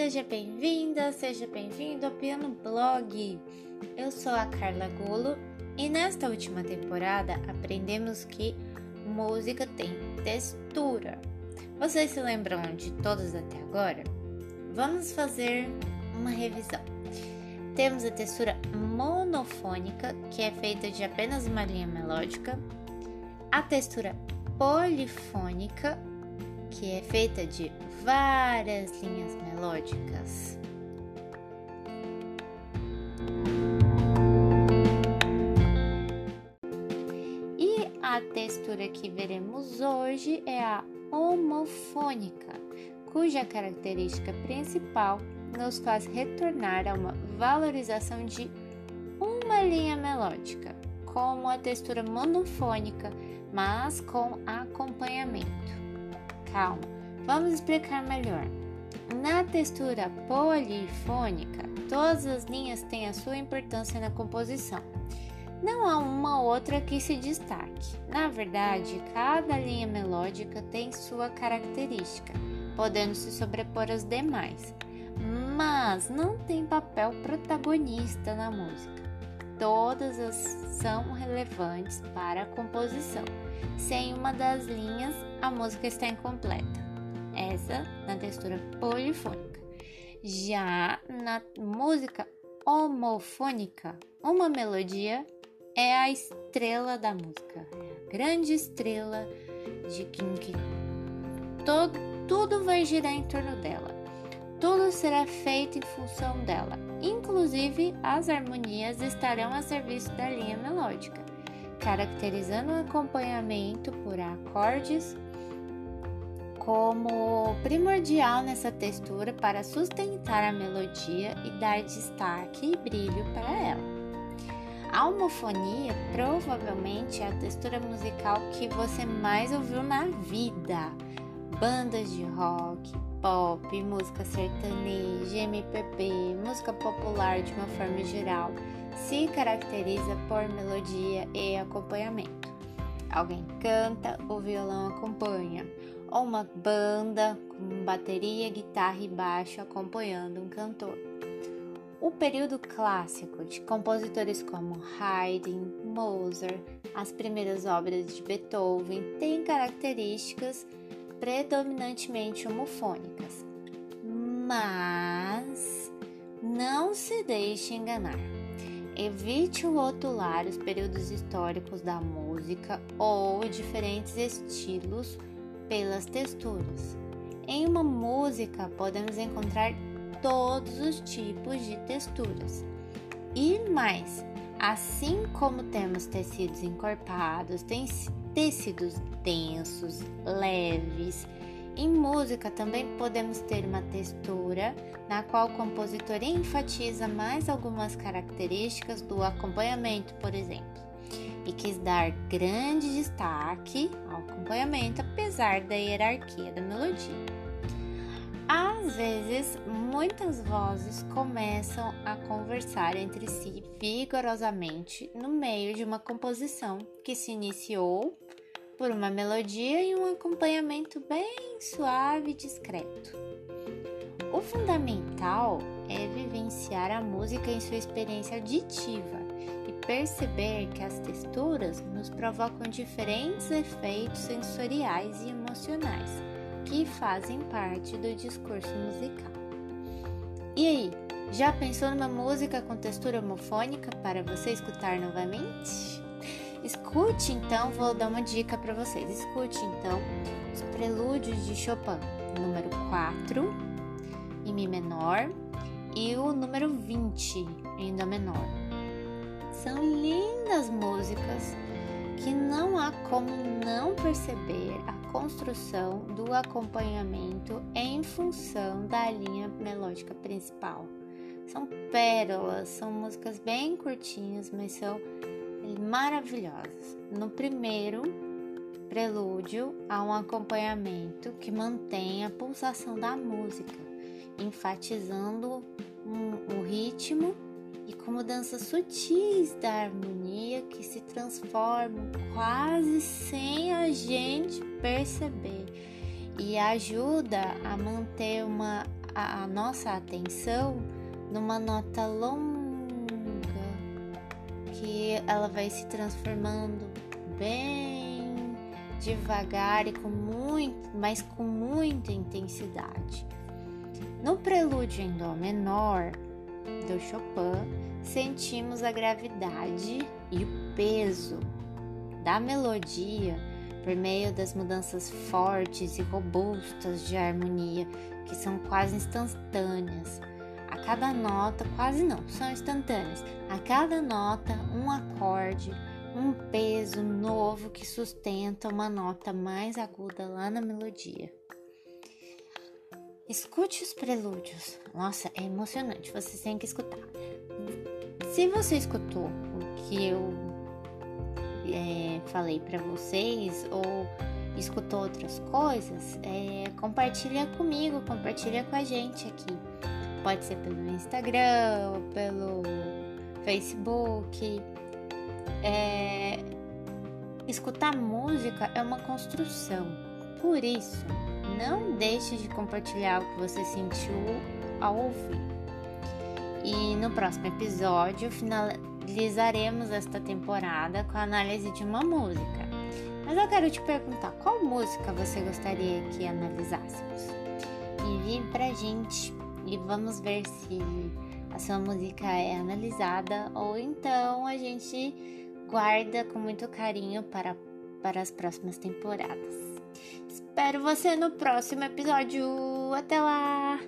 seja bem-vinda, seja bem-vindo ao Piano Blog. Eu sou a Carla Gulo e nesta última temporada aprendemos que música tem textura. Vocês se lembram de todos até agora? Vamos fazer uma revisão. Temos a textura monofônica, que é feita de apenas uma linha melódica, a textura polifônica, que é feita de várias linhas melódicas. E a textura que veremos hoje é a homofônica, cuja característica principal nos faz retornar a uma valorização de uma linha melódica, como a textura monofônica, mas com acompanhamento. Calma, vamos explicar melhor. Na textura polifônica, todas as linhas têm a sua importância na composição. Não há uma outra que se destaque. Na verdade, cada linha melódica tem sua característica, podendo se sobrepor às demais, mas não tem papel protagonista na música. Todas as são relevantes para a composição. Sem uma das linhas, a música está incompleta. Essa na textura polifônica. Já na música homofônica, uma melodia é a estrela da música, é a grande estrela de que todo, tudo vai girar em torno dela. Tudo será feito em função dela, inclusive as harmonias estarão a serviço da linha melódica, caracterizando o acompanhamento por acordes como primordial nessa textura para sustentar a melodia e dar destaque e brilho para ela. A homofonia provavelmente é a textura musical que você mais ouviu na vida. Bandas de rock, pop, música sertaneja, MPB, música popular de uma forma geral se caracteriza por melodia e acompanhamento. Alguém canta, o violão acompanha, ou uma banda com bateria, guitarra e baixo acompanhando um cantor. O período clássico de compositores como Haydn, Mozart, as primeiras obras de Beethoven têm características predominantemente homofônicas. Mas não se deixe enganar. Evite rotular os períodos históricos da música ou diferentes estilos pelas texturas. Em uma música podemos encontrar todos os tipos de texturas. E mais, assim como temos tecidos encorpados, tem tecidos densos, leves. Em música também podemos ter uma textura na qual o compositor enfatiza mais algumas características do acompanhamento, por exemplo, e quis dar grande destaque ao acompanhamento apesar da hierarquia da melodia. Às vezes, muitas vozes começam a conversar entre si vigorosamente no meio de uma composição que se iniciou por uma melodia e um acompanhamento bem suave e discreto. O fundamental é vivenciar a música em sua experiência auditiva e perceber que as texturas nos provocam diferentes efeitos sensoriais e emocionais que fazem parte do discurso musical. E aí, já pensou numa música com textura homofônica para você escutar novamente? Escute então, vou dar uma dica para vocês. Escute então os prelúdios de Chopin, número 4 em Mi menor e o número 20 em Dó menor. São lindas músicas que não há como não perceber construção do acompanhamento em função da linha melódica principal. São pérolas, são músicas bem curtinhas, mas são maravilhosas. No primeiro prelúdio, há um acompanhamento que mantém a pulsação da música, enfatizando o ritmo e com mudanças sutis da harmonia que se transformam quase sem a gente perceber e ajuda a manter uma a, a nossa atenção numa nota longa que ela vai se transformando bem devagar e com muito, mas com muita intensidade. No prelúdio em dó menor do Chopin, sentimos a gravidade e o peso da melodia por meio das mudanças fortes e robustas de harmonia que são quase instantâneas. A cada nota, quase não, são instantâneas. A cada nota, um acorde, um peso novo que sustenta uma nota mais aguda lá na melodia. Escute os prelúdios. Nossa, é emocionante. Você tem que escutar. Se você escutou o que eu é, falei para vocês ou escutou outras coisas, é, compartilha comigo, compartilha com a gente aqui. Pode ser pelo Instagram, pelo Facebook. É, escutar música é uma construção. Por isso, não deixe de compartilhar o que você sentiu ao ouvir. E no próximo episódio finalizaremos esta temporada com a análise de uma música. Mas eu quero te perguntar qual música você gostaria que analisássemos? Envie pra gente e vamos ver se a sua música é analisada ou então a gente guarda com muito carinho para, para as próximas temporadas. Espero você no próximo episódio. Até lá!